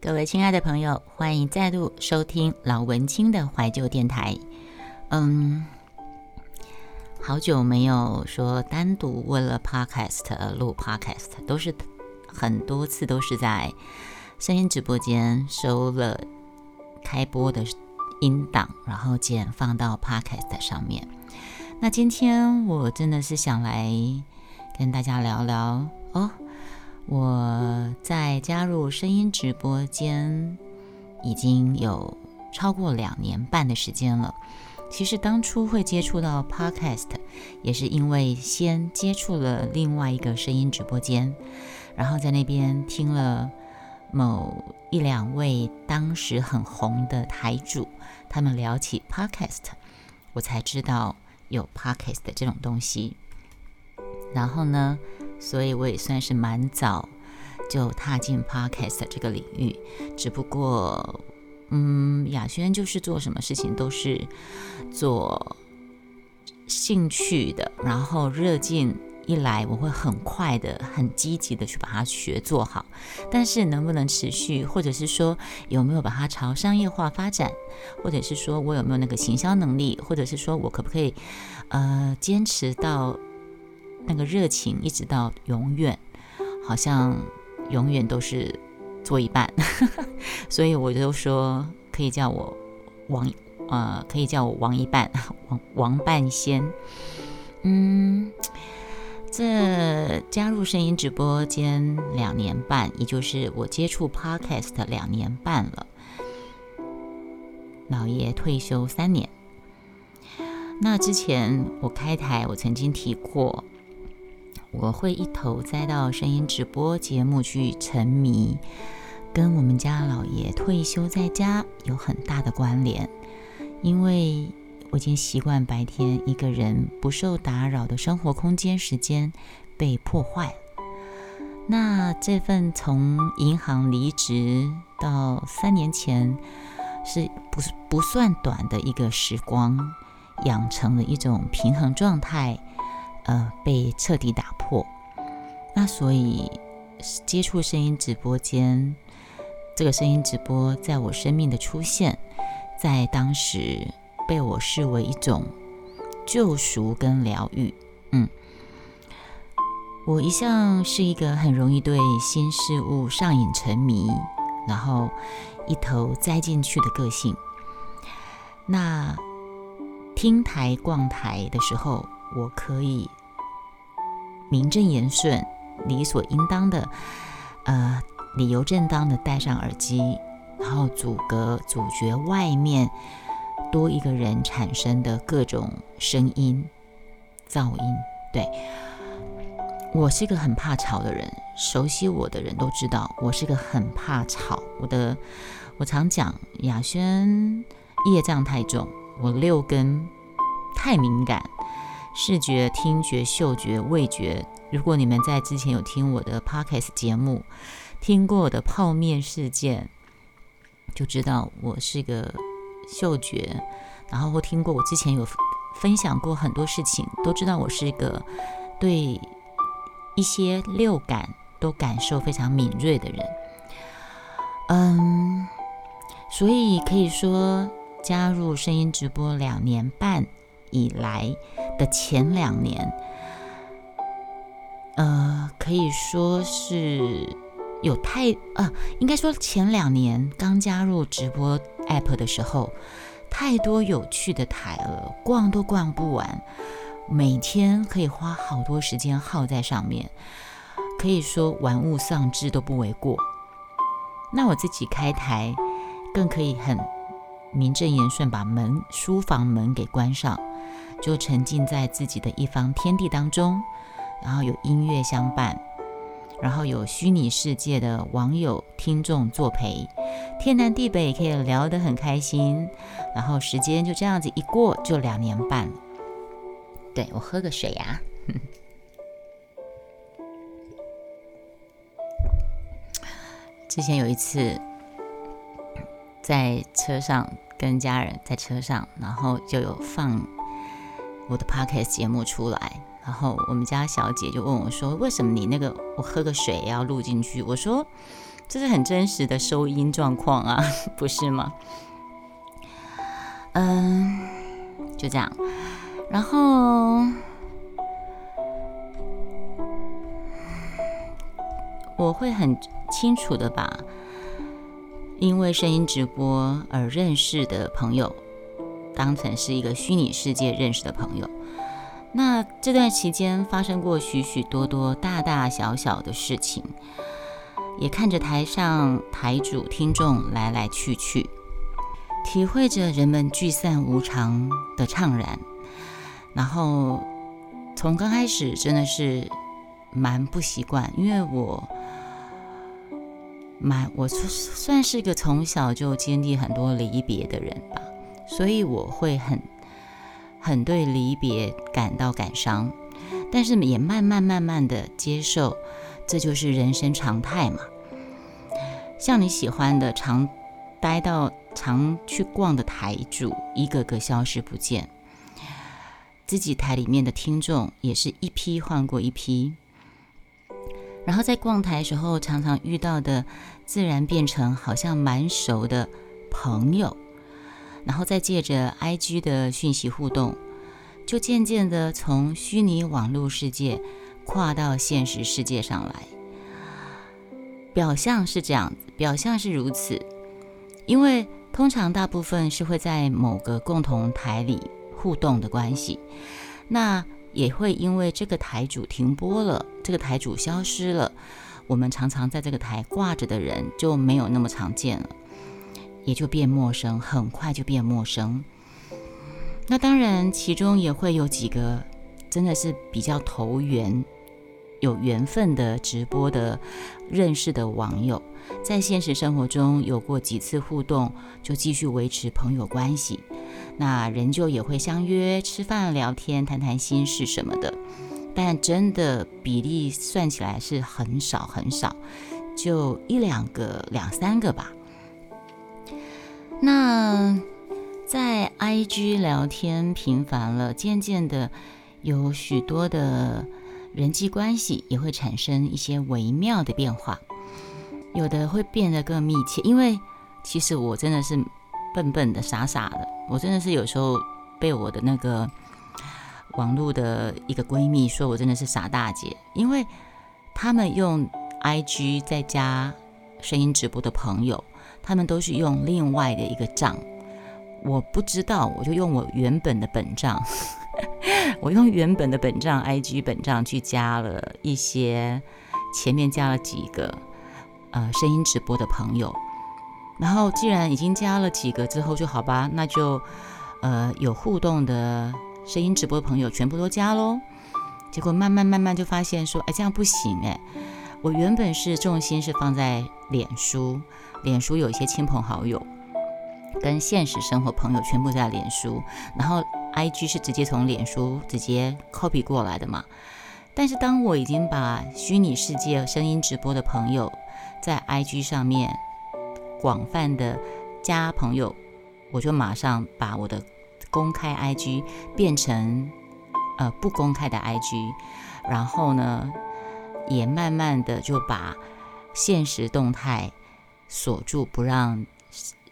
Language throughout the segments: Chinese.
各位亲爱的朋友，欢迎再度收听老文青的怀旧电台。嗯，好久没有说单独为了 podcast 而录 podcast，都是很多次都是在声音直播间收了开播的音档，然后剪放到 podcast 上面。那今天我真的是想来跟大家聊聊哦。我在加入声音直播间已经有超过两年半的时间了。其实当初会接触到 Podcast，也是因为先接触了另外一个声音直播间，然后在那边听了某一两位当时很红的台主他们聊起 Podcast，我才知道有 Podcast 这种东西。然后呢？所以我也算是蛮早就踏进 podcast 这个领域，只不过，嗯，雅轩就是做什么事情都是做兴趣的，然后热劲一来，我会很快的、很积极的去把它学做好。但是能不能持续，或者是说有没有把它朝商业化发展，或者是说我有没有那个行销能力，或者是说我可不可以呃坚持到。那个热情一直到永远，好像永远都是做一半，所以我就说可以叫我王，呃，可以叫我王一半，王王半仙。嗯，这加入声音直播间两年半，也就是我接触 podcast 两年半了。老爷退休三年，那之前我开台，我曾经提过。我会一头栽到声音直播节目去沉迷，跟我们家老爷退休在家有很大的关联，因为我已经习惯白天一个人不受打扰的生活空间时间被破坏。那这份从银行离职到三年前，是不不算短的一个时光，养成了一种平衡状态。呃，被彻底打破。那所以接触声音直播间，这个声音直播在我生命的出现，在当时被我视为一种救赎跟疗愈。嗯，我一向是一个很容易对新事物上瘾沉迷，然后一头栽进去的个性。那听台逛台的时候，我可以。名正言顺、理所应当的，呃，理由正当的戴上耳机，然后阻隔、阻绝外面多一个人产生的各种声音、噪音。对我是一个很怕吵的人，熟悉我的人都知道，我是个很怕吵。我的，我常讲，雅轩业障太重，我六根太敏感。视觉、听觉、嗅觉、味觉。如果你们在之前有听我的 podcast 节目，听过我的泡面事件，就知道我是个嗅觉。然后或听过我之前有分享过很多事情，都知道我是一个对一些六感都感受非常敏锐的人。嗯，所以可以说加入声音直播两年半以来。的前两年，呃，可以说是有太呃，应该说前两年刚加入直播 app 的时候，太多有趣的台了，逛都逛不完，每天可以花好多时间耗在上面，可以说玩物丧志都不为过。那我自己开台，更可以很名正言顺把门书房门给关上。就沉浸在自己的一方天地当中，然后有音乐相伴，然后有虚拟世界的网友听众作陪，天南地北可以聊得很开心，然后时间就这样子一过就两年半。对我喝个水呀。之前有一次在车上跟家人在车上，然后就有放。我的 podcast 节目出来，然后我们家小姐就问我说：“为什么你那个我喝个水要录进去？”我说：“这是很真实的收音状况啊，不是吗？嗯，就这样。然后我会很清楚的把因为声音直播而认识的朋友当成是一个虚拟世界认识的朋友。那这段期间发生过许许多多大大小小的事情，也看着台上台主听众来来去去，体会着人们聚散无常的怅然。然后从刚开始真的是蛮不习惯，因为我蛮我算是个从小就经历很多离别的人吧，所以我会很很对离别感到感伤，但是也慢慢慢慢的接受，这就是人生常态嘛。像你喜欢的常待到常去逛的台主，一个个消失不见。自己台里面的听众也是一批换过一批，然后在逛台时候常常遇到的，自然变成好像蛮熟的朋友，然后再借着 IG 的讯息互动，就渐渐的从虚拟网络世界跨到现实世界上来。表象是这样子，表象是如此，因为通常大部分是会在某个共同台里。互动的关系，那也会因为这个台主停播了，这个台主消失了，我们常常在这个台挂着的人就没有那么常见了，也就变陌生，很快就变陌生。那当然，其中也会有几个真的是比较投缘、有缘分的直播的认识的网友，在现实生活中有过几次互动，就继续维持朋友关系。那仍旧也会相约吃饭、聊天、谈谈心事什么的，但真的比例算起来是很少很少，就一两个、两三个吧。那在 IG 聊天频繁了，渐渐的有许多的人际关系也会产生一些微妙的变化，有的会变得更密切，因为其实我真的是。笨笨的、傻傻的，我真的是有时候被我的那个网络的一个闺蜜说我真的是傻大姐，因为他们用 IG 在加声音直播的朋友，他们都是用另外的一个账，我不知道，我就用我原本的本账，我用原本的本账 IG 本账去加了一些，前面加了几个呃声音直播的朋友。然后既然已经加了几个之后就好吧，那就，呃，有互动的声音直播的朋友全部都加喽。结果慢慢慢慢就发现说，哎，这样不行哎。我原本是重心是放在脸书，脸书有一些亲朋好友，跟现实生活朋友全部在脸书，然后 IG 是直接从脸书直接 copy 过来的嘛。但是当我已经把虚拟世界声音直播的朋友在 IG 上面。广泛的加朋友，我就马上把我的公开 IG 变成呃不公开的 IG，然后呢，也慢慢的就把现实动态锁住，不让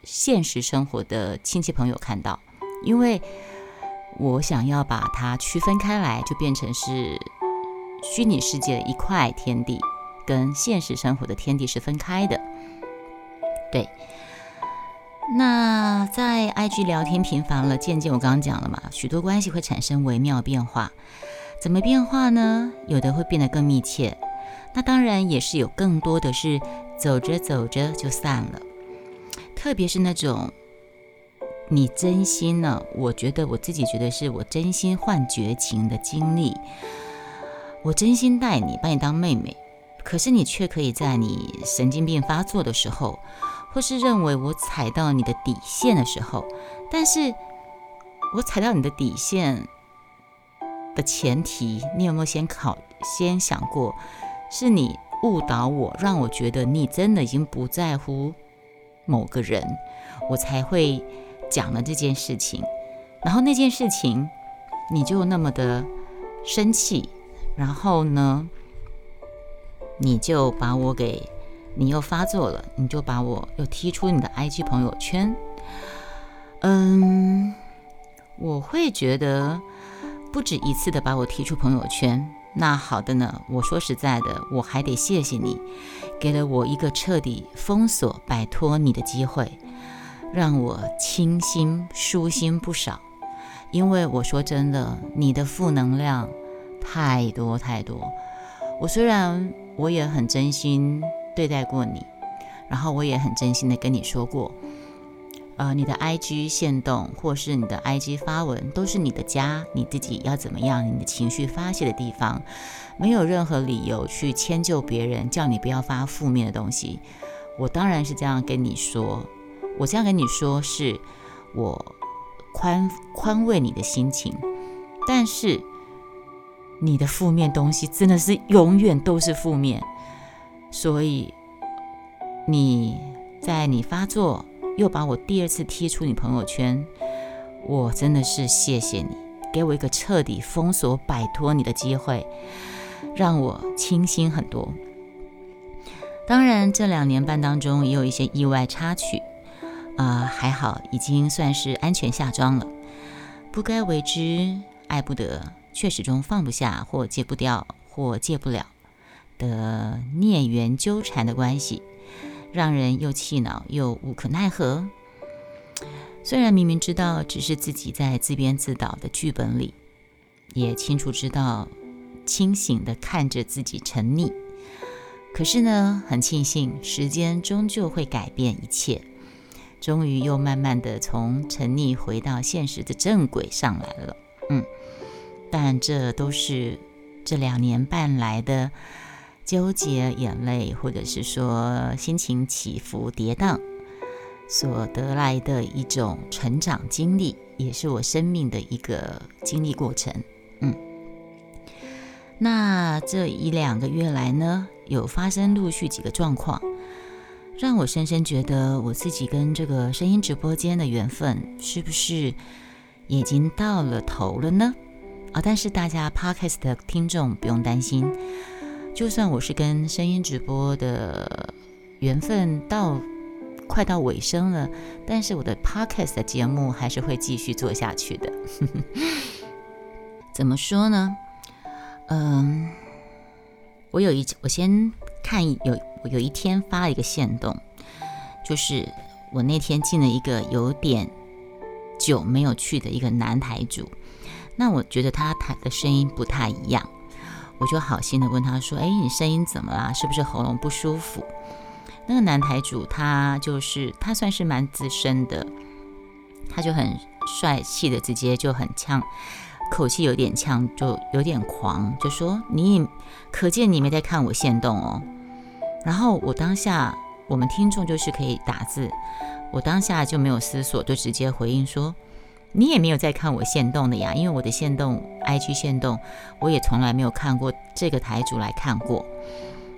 现实生活的亲戚朋友看到，因为我想要把它区分开来，就变成是虚拟世界的一块天地，跟现实生活的天地是分开的。对，那在 IG 聊天频繁了，渐渐我刚刚讲了嘛，许多关系会产生微妙变化。怎么变化呢？有的会变得更密切，那当然也是有更多的是走着走着就散了。特别是那种你真心呢，我觉得我自己觉得是我真心换绝情的经历，我真心待你，把你当妹妹，可是你却可以在你神经病发作的时候。或是认为我踩到你的底线的时候，但是我踩到你的底线的前提，你有没有先考先想过，是你误导我，让我觉得你真的已经不在乎某个人，我才会讲了这件事情，然后那件事情你就那么的生气，然后呢，你就把我给你又发作了，你就把我又踢出你的 IG 朋友圈。嗯，我会觉得不止一次的把我踢出朋友圈。那好的呢，我说实在的，我还得谢谢你，给了我一个彻底封锁、摆脱你的机会，让我清心舒心不少。因为我说真的，你的负能量太多太多。我虽然我也很真心对待过你，然后我也很真心的跟你说过。呃，你的 IG 线动或是你的 IG 发文，都是你的家，你自己要怎么样，你的情绪发泄的地方，没有任何理由去迁就别人，叫你不要发负面的东西。我当然是这样跟你说，我这样跟你说，是我宽宽慰你的心情。但是你的负面东西真的是永远都是负面，所以你在你发作。又把我第二次踢出你朋友圈，我真的是谢谢你，给我一个彻底封锁、摆脱你的机会，让我清新很多。当然，这两年半当中也有一些意外插曲，啊，还好，已经算是安全下庄了。不该为之、爱不得，却始终放不下或戒不掉或戒不了的孽缘纠缠的关系。让人又气恼又无可奈何。虽然明明知道只是自己在自编自导的剧本里，也清楚知道清醒的看着自己沉溺，可是呢，很庆幸时间终究会改变一切，终于又慢慢的从沉溺回到现实的正轨上来了。嗯，但这都是这两年半来的。纠结、眼泪，或者是说心情起伏跌宕，所得来的一种成长经历，也是我生命的一个经历过程。嗯，那这一两个月来呢，有发生陆续几个状况，让我深深觉得我自己跟这个声音直播间的缘分，是不是已经到了头了呢？啊，但是大家 Podcast 的听众不用担心。就算我是跟声音直播的缘分到快到尾声了，但是我的 podcast 的节目还是会继续做下去的。怎么说呢？嗯，我有一我先看有我有一天发了一个线动，就是我那天进了一个有点久没有去的一个男台主，那我觉得他台的声音不太一样。我就好心的问他说：“哎，你声音怎么啦？是不是喉咙不舒服？”那个男台主他就是他算是蛮资深的，他就很帅气的直接就很呛，口气有点呛，就有点狂，就说：“你可见你没在看我现动哦。”然后我当下我们听众就是可以打字，我当下就没有思索，就直接回应说。你也没有在看我线动的呀，因为我的线动，IG 线动，我也从来没有看过这个台主来看过。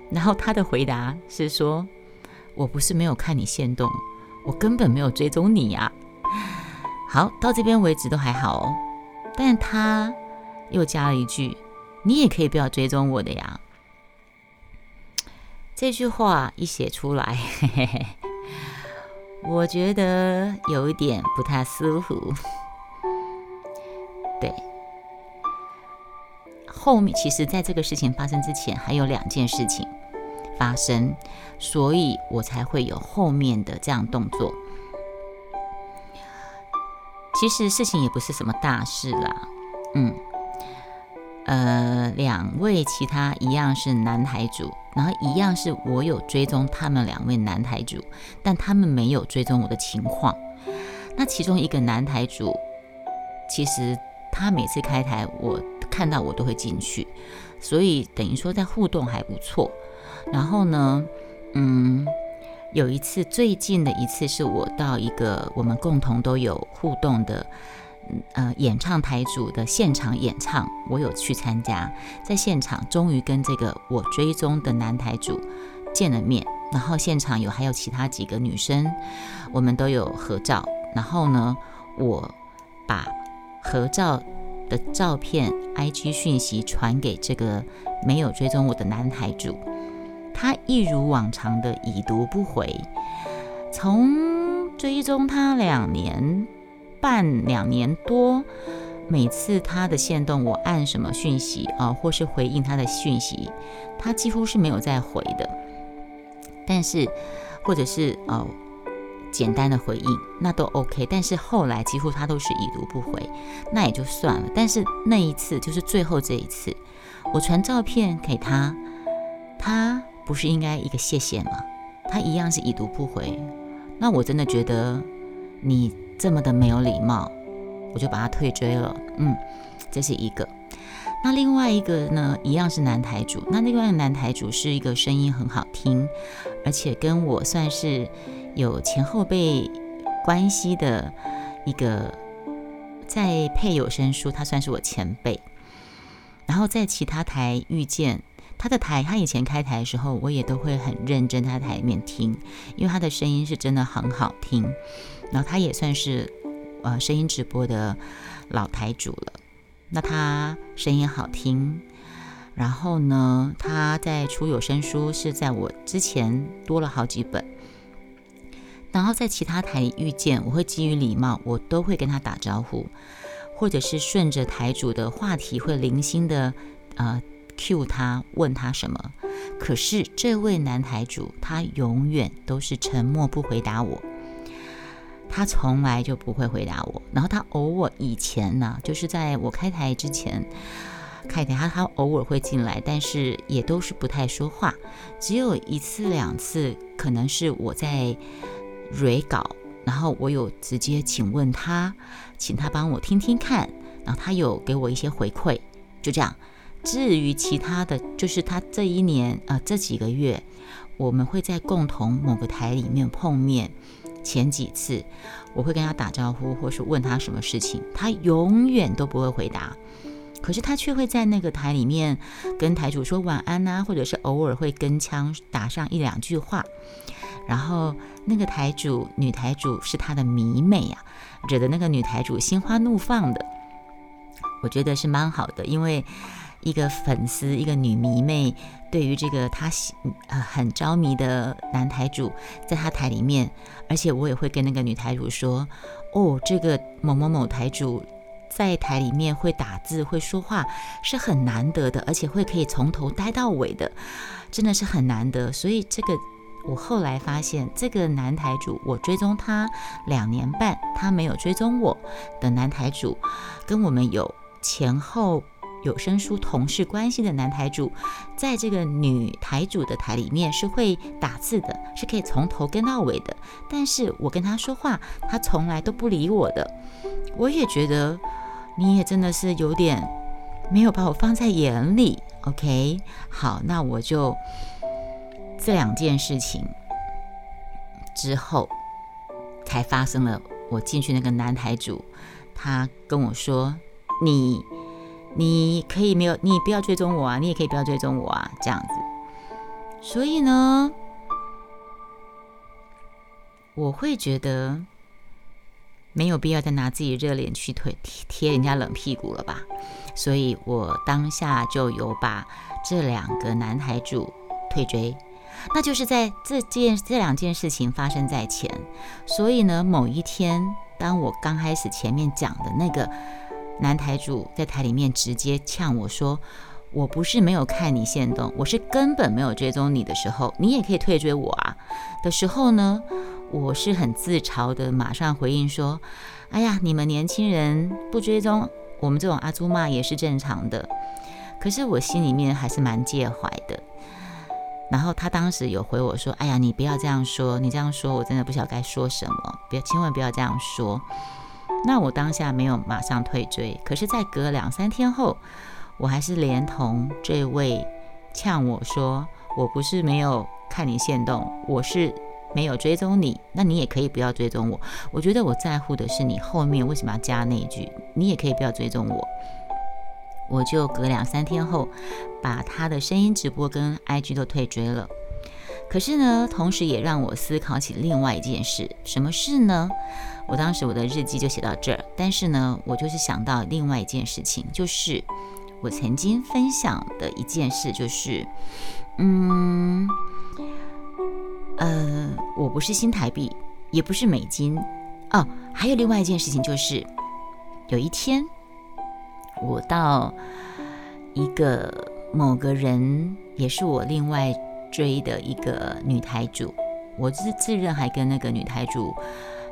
然后他的回答是说：“我不是没有看你线动，我根本没有追踪你呀。”好，到这边为止都还好哦。但他又加了一句：“你也可以不要追踪我的呀。”这句话一写出来，嘿嘿嘿，我觉得有一点不太舒服。对，后面其实，在这个事情发生之前，还有两件事情发生，所以我才会有后面的这样动作。其实事情也不是什么大事啦，嗯，呃，两位其他一样是男台主，然后一样是我有追踪他们两位男台主，但他们没有追踪我的情况。那其中一个男台主，其实。他每次开台，我看到我都会进去，所以等于说在互动还不错。然后呢，嗯，有一次最近的一次是我到一个我们共同都有互动的，呃，演唱台主的现场演唱，我有去参加，在现场终于跟这个我追踪的男台主见了面，然后现场有还有其他几个女生，我们都有合照。然后呢，我把。合照的照片，IG 讯息传给这个没有追踪我的男孩主，他一如往常的已读不回。从追踪他两年半、两年多，每次他的线动，我按什么讯息啊，或是回应他的讯息，他几乎是没有再回的。但是，或者是哦。简单的回应那都 OK，但是后来几乎他都是已读不回，那也就算了。但是那一次就是最后这一次，我传照片给他，他不是应该一个谢谢吗？他一样是已读不回。那我真的觉得你这么的没有礼貌，我就把他退追了。嗯，这是一个。那另外一个呢，一样是男台主。那另外一个男台主是一个声音很好听，而且跟我算是。有前后辈关系的一个，在配有声书，他算是我前辈。然后在其他台遇见他的台，他以前开台的时候，我也都会很认真在台里面听，因为他的声音是真的很好听。然后他也算是呃声音直播的老台主了。那他声音好听，然后呢，他在出有声书是在我之前多了好几本。然后在其他台遇见，我会基于礼貌，我都会跟他打招呼，或者是顺着台主的话题，会零星的呃 cue 他，问他什么。可是这位男台主，他永远都是沉默不回答我，他从来就不会回答我。然后他偶尔以前呢，就是在我开台之前，开台他他偶尔会进来，但是也都是不太说话，只有一次两次，可能是我在。蕊稿，然后我有直接请问他，请他帮我听听看，然后他有给我一些回馈，就这样。至于其他的就是他这一年啊这几个月，我们会在共同某个台里面碰面，前几次我会跟他打招呼，或是问他什么事情，他永远都不会回答，可是他却会在那个台里面跟台主说晚安呐，或者是偶尔会跟腔打上一两句话。然后那个台主女台主是他的迷妹啊，惹得那个女台主心花怒放的。我觉得是蛮好的，因为一个粉丝，一个女迷妹，对于这个他喜呃很着迷的男台主，在他台里面，而且我也会跟那个女台主说，哦，这个某某某台主在台里面会打字会说话是很难得的，而且会可以从头待到尾的，真的是很难得，所以这个。我后来发现，这个男台主，我追踪他两年半，他没有追踪我的男台主，跟我们有前后有声书同事关系的男台主，在这个女台主的台里面是会打字的，是可以从头跟到尾的。但是我跟他说话，他从来都不理我的。我也觉得你也真的是有点没有把我放在眼里。OK，好，那我就。这两件事情之后，才发生了。我进去那个男台主，他跟我说：“你，你可以没有，你不要追踪我啊，你也可以不要追踪我啊，这样子。”所以呢，我会觉得没有必要再拿自己热脸去贴贴人家冷屁股了吧。所以我当下就有把这两个男台主退追。那就是在这件这两件事情发生在前，所以呢，某一天，当我刚开始前面讲的那个男台主在台里面直接呛我说：“我不是没有看你现动，我是根本没有追踪你的时候，你也可以退追我啊。”的时候呢，我是很自嘲的，马上回应说：“哎呀，你们年轻人不追踪我们这种阿朱骂也是正常的。”可是我心里面还是蛮介怀的。然后他当时有回我说：“哎呀，你不要这样说，你这样说我真的不晓得该说什么，别千万不要这样说。”那我当下没有马上退追，可是，在隔两三天后，我还是连同这位呛我说：“我不是没有看你现动，我是没有追踪你，那你也可以不要追踪我。我觉得我在乎的是你后面为什么要加那一句，你也可以不要追踪我。”我就隔两三天后，把他的声音直播跟 IG 都退追了。可是呢，同时也让我思考起另外一件事，什么事呢？我当时我的日记就写到这儿，但是呢，我就是想到另外一件事情，就是我曾经分享的一件事就是，嗯，呃，我不是新台币，也不是美金，哦，还有另外一件事情就是，有一天我到一个某个人，也是我另外追的一个女台主，我自自认还跟那个女台主。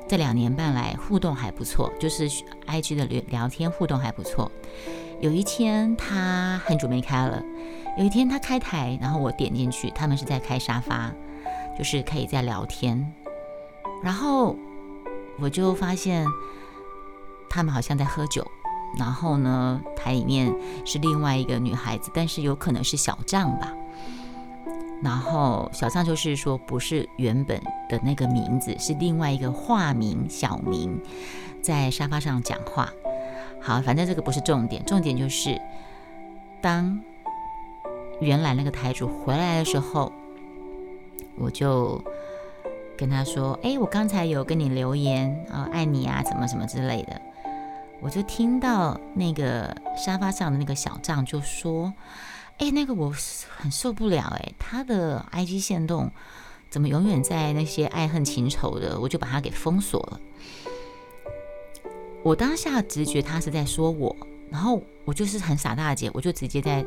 这两年半来互动还不错，就是 I G 的聊聊天互动还不错。有一天他很久没开了，有一天他开台，然后我点进去，他们是在开沙发，就是可以在聊天。然后我就发现他们好像在喝酒，然后呢台里面是另外一个女孩子，但是有可能是小账吧。然后小张就是说，不是原本的那个名字，是另外一个化名小名，在沙发上讲话。好，反正这个不是重点，重点就是当原来那个台主回来的时候，我就跟他说：“哎，我刚才有跟你留言啊，爱你啊，什么什么之类的。”我就听到那个沙发上的那个小张就说。哎，那个我很受不了哎，他的 IG 线动怎么永远在那些爱恨情仇的，我就把他给封锁了。我当下直觉他是在说我，然后我就是很傻大姐，我就直接在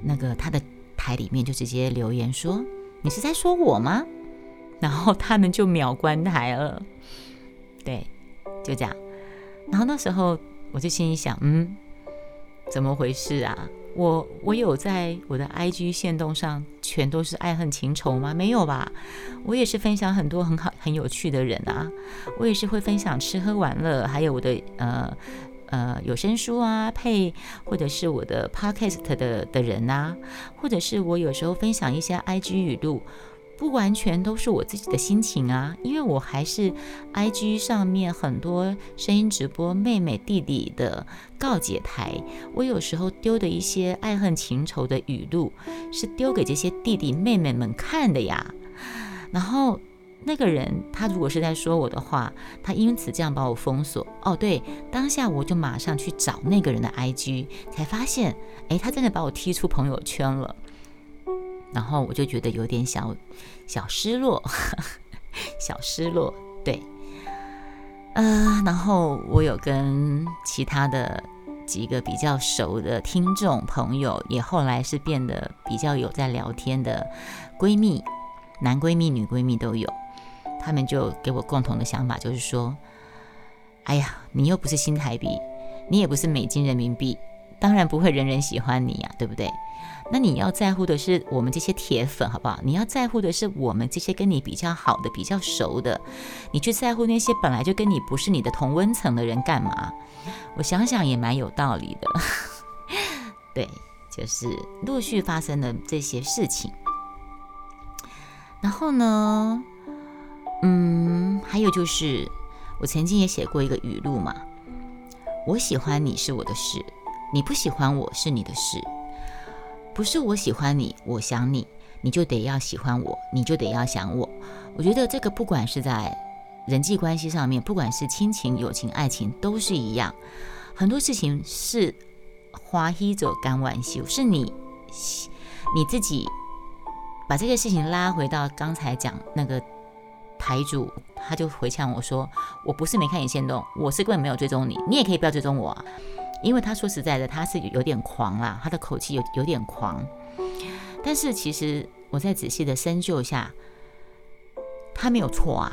那个他的台里面就直接留言说：“你是在说我吗？”然后他们就秒关台了。对，就这样。然后那时候我就心里想，嗯，怎么回事啊？我我有在我的 IG 线动上全都是爱恨情仇吗？没有吧，我也是分享很多很好很有趣的人啊，我也是会分享吃喝玩乐，还有我的呃呃有声书啊配，或者是我的 Podcast 的的人啊，或者是我有时候分享一些 IG 语录。不完全都是我自己的心情啊，因为我还是 I G 上面很多声音直播妹妹弟弟的告解台，我有时候丢的一些爱恨情仇的语录，是丢给这些弟弟妹妹们看的呀。然后那个人他如果是在说我的话，他因此这样把我封锁。哦，对，当下我就马上去找那个人的 I G，才发现，哎，他真的把我踢出朋友圈了。然后我就觉得有点小小失落，小失落，对，呃，然后我有跟其他的几个比较熟的听众朋友，也后来是变得比较有在聊天的闺蜜，男闺蜜、女闺蜜都有，他们就给我共同的想法，就是说，哎呀，你又不是新台币，你也不是美金人民币，当然不会人人喜欢你呀，对不对？那你要在乎的是我们这些铁粉，好不好？你要在乎的是我们这些跟你比较好的、比较熟的。你去在乎那些本来就跟你不是你的同温层的人干嘛？我想想也蛮有道理的。对，就是陆续发生的这些事情。然后呢，嗯，还有就是我曾经也写过一个语录嘛：我喜欢你是我的事，你不喜欢我是你的事。不是我喜欢你，我想你，你就得要喜欢我，你就得要想我。我觉得这个不管是在人际关系上面，不管是亲情、友情、爱情，都是一样。很多事情是花一走干玩笑，是你你自己把这个事情拉回到刚才讲那个台主，他就回呛我说：“我不是没看你先动，我是根本没有追踪你，你也可以不要追踪我。”因为他说实在的，他是有点狂啦，他的口气有有点狂。但是其实我在仔细的深究一下，他没有错啊。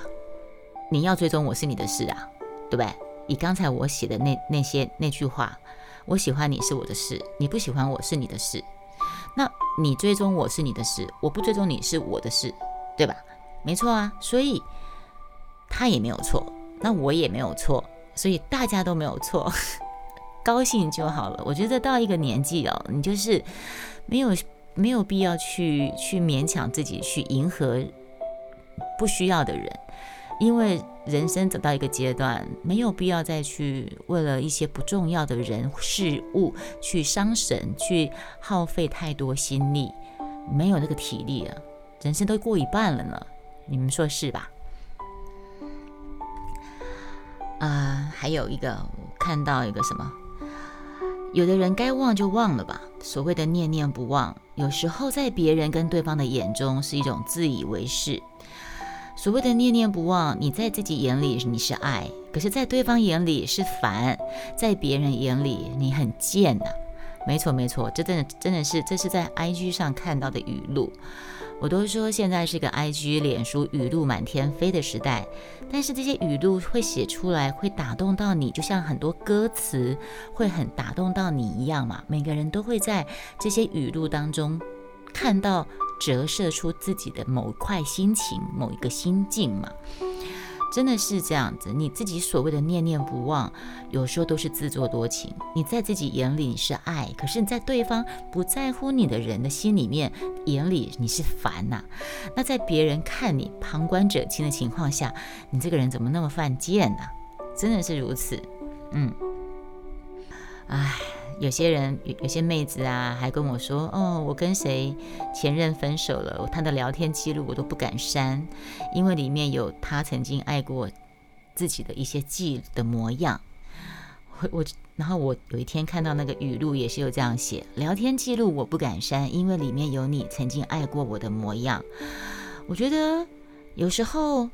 你要追踪我是你的事啊，对不对？以刚才我写的那那些那句话，我喜欢你是我的事，你不喜欢我是你的事。那你追踪我是你的事，我不追踪你是我的事，对吧？没错啊，所以他也没有错，那我也没有错，所以大家都没有错。高兴就好了。我觉得到一个年纪哦，你就是没有没有必要去去勉强自己去迎合不需要的人，因为人生走到一个阶段，没有必要再去为了一些不重要的人事物去伤神，去耗费太多心力，没有那个体力啊。人生都过一半了呢，你们说是吧？啊，还有一个我看到一个什么？有的人该忘就忘了吧。所谓的念念不忘，有时候在别人跟对方的眼中是一种自以为是。所谓的念念不忘，你在自己眼里你是爱，可是在对方眼里是烦，在别人眼里你很贱呐。没错没错，这真的真的是这是在 IG 上看到的语录。我都说现在是个 IG 脸书语录满天飞的时代，但是这些语录会写出来，会打动到你，就像很多歌词会很打动到你一样嘛。每个人都会在这些语录当中看到折射出自己的某一块心情、某一个心境嘛。真的是这样子，你自己所谓的念念不忘，有时候都是自作多情。你在自己眼里你是爱，可是你在对方不在乎你的人的心里面眼里你是烦呐。那在别人看你旁观者清的情况下，你这个人怎么那么犯贱呢？真的是如此，嗯，唉。有些人有有些妹子啊，还跟我说：“哦，我跟谁前任分手了，他的聊天记录我都不敢删，因为里面有他曾经爱过自己的一些记的模样。”我我，然后我有一天看到那个语录也是有这样写：聊天记录我不敢删，因为里面有你曾经爱过我的模样。我觉得有时候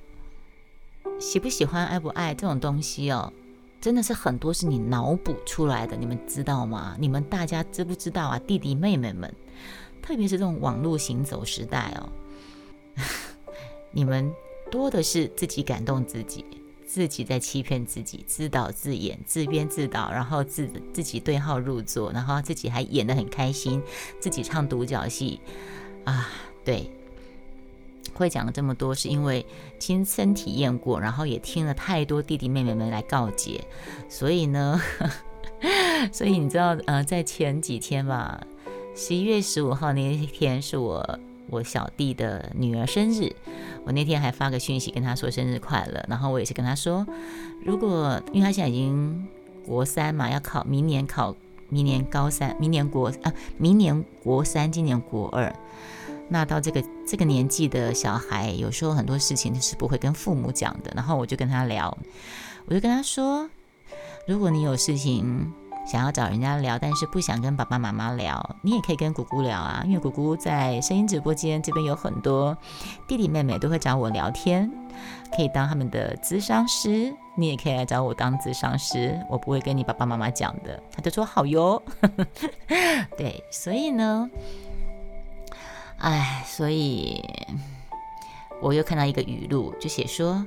喜不喜欢、爱不爱这种东西哦。真的是很多是你脑补出来的，你们知道吗？你们大家知不知道啊？弟弟妹妹们，特别是这种网络行走时代哦，你们多的是自己感动自己，自己在欺骗自己，自导自演，自编自导，然后自自己对号入座，然后自己还演得很开心，自己唱独角戏啊，对。会讲了这么多，是因为亲身体验过，然后也听了太多弟弟妹妹们来告诫，所以呢，所以你知道，呃，在前几天吧，十一月十五号那一天是我我小弟的女儿生日，我那天还发个讯息跟他说生日快乐，然后我也是跟他说，如果因为他现在已经国三嘛，要考明年考明年高三，明年国啊，明年国三，今年国二。那到这个这个年纪的小孩，有时候很多事情是不会跟父母讲的。然后我就跟他聊，我就跟他说，如果你有事情想要找人家聊，但是不想跟爸爸妈妈聊，你也可以跟姑姑聊啊。因为姑姑在声音直播间这边有很多弟弟妹妹都会找我聊天，可以当他们的咨商师。你也可以来找我当咨商师，我不会跟你爸爸妈妈讲的。他就说好哟。对，所以呢。哎，所以我又看到一个语录，就写说：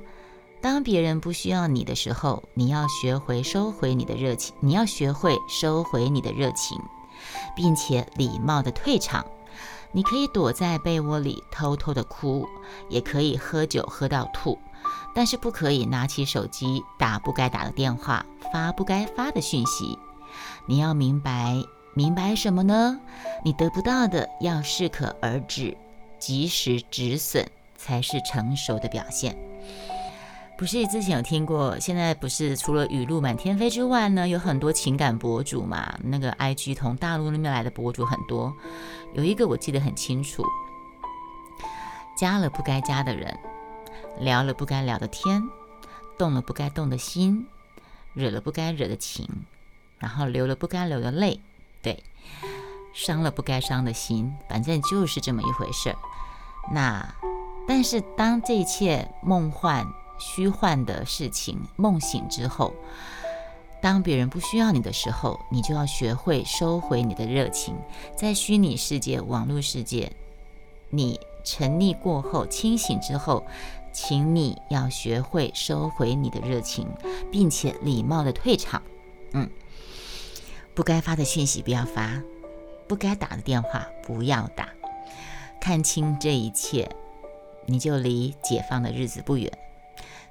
当别人不需要你的时候，你要学会收回你的热情，你要学会收回你的热情，并且礼貌的退场。你可以躲在被窝里偷偷的哭，也可以喝酒喝到吐，但是不可以拿起手机打不该打的电话，发不该发的讯息。你要明白。明白什么呢？你得不到的要适可而止，及时止损才是成熟的表现。不是之前有听过？现在不是除了雨露满天飞之外呢，有很多情感博主嘛？那个 IG 从大陆那边来的博主很多，有一个我记得很清楚，加了不该加的人，聊了不该聊的天，动了不该动的心，惹了不该惹的情，然后流了不该流的泪。对，伤了不该伤的心，反正就是这么一回事儿。那，但是当这一切梦幻、虚幻的事情梦醒之后，当别人不需要你的时候，你就要学会收回你的热情。在虚拟世界、网络世界，你沉溺过后、清醒之后，请你要学会收回你的热情，并且礼貌的退场。嗯。不该发的讯息不要发，不该打的电话不要打。看清这一切，你就离解放的日子不远。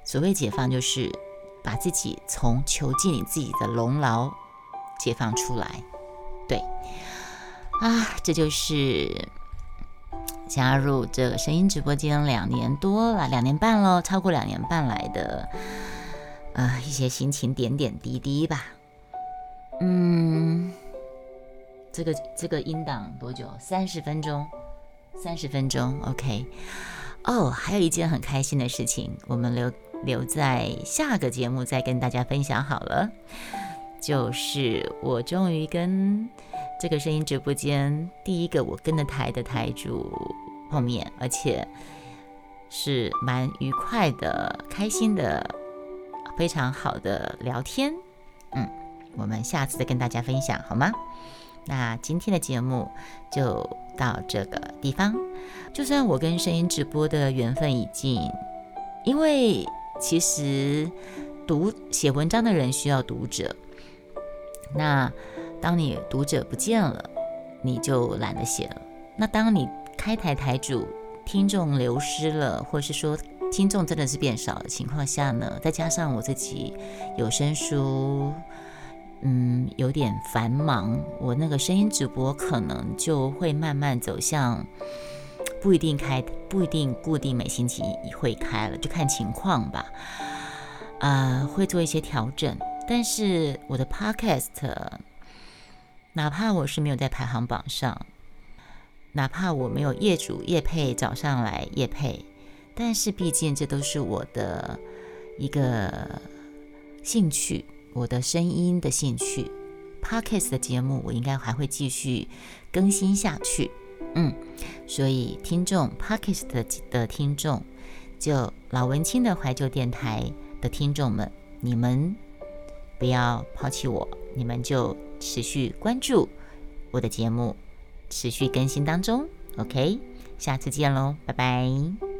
所谓解放，就是把自己从囚禁你自己的笼牢解放出来。对，啊，这就是加入这个声音直播间两年多了，两年半了，超过两年半来的，呃，一些心情点点滴滴吧。嗯，这个这个音档多久？三十分钟，三十分钟，OK。哦，还有一件很开心的事情，我们留留在下个节目再跟大家分享好了。就是我终于跟这个声音直播间第一个我跟的台的台主碰面，而且是蛮愉快的、开心的、非常好的聊天。嗯，我们下次再跟大家分享好吗？那今天的节目就到这个地方。就算我跟声音直播的缘分已尽，因为其实读写文章的人需要读者。那当你读者不见了，你就懒得写了。那当你开台台主听众流失了，或是说听众真的是变少的情况下呢？再加上我自己有声书。嗯，有点繁忙，我那个声音直播可能就会慢慢走向不一定开，不一定固定每星期会开了，就看情况吧。啊，会做一些调整，但是我的 podcast，哪怕我是没有在排行榜上，哪怕我没有业主业配找上来业配，但是毕竟这都是我的一个兴趣。我的声音的兴趣，Podcast 的节目我应该还会继续更新下去，嗯，所以听众 Podcast 的的听众，就老文青的怀旧电台的听众们，你们不要抛弃我，你们就持续关注我的节目，持续更新当中，OK，下次见喽，拜拜。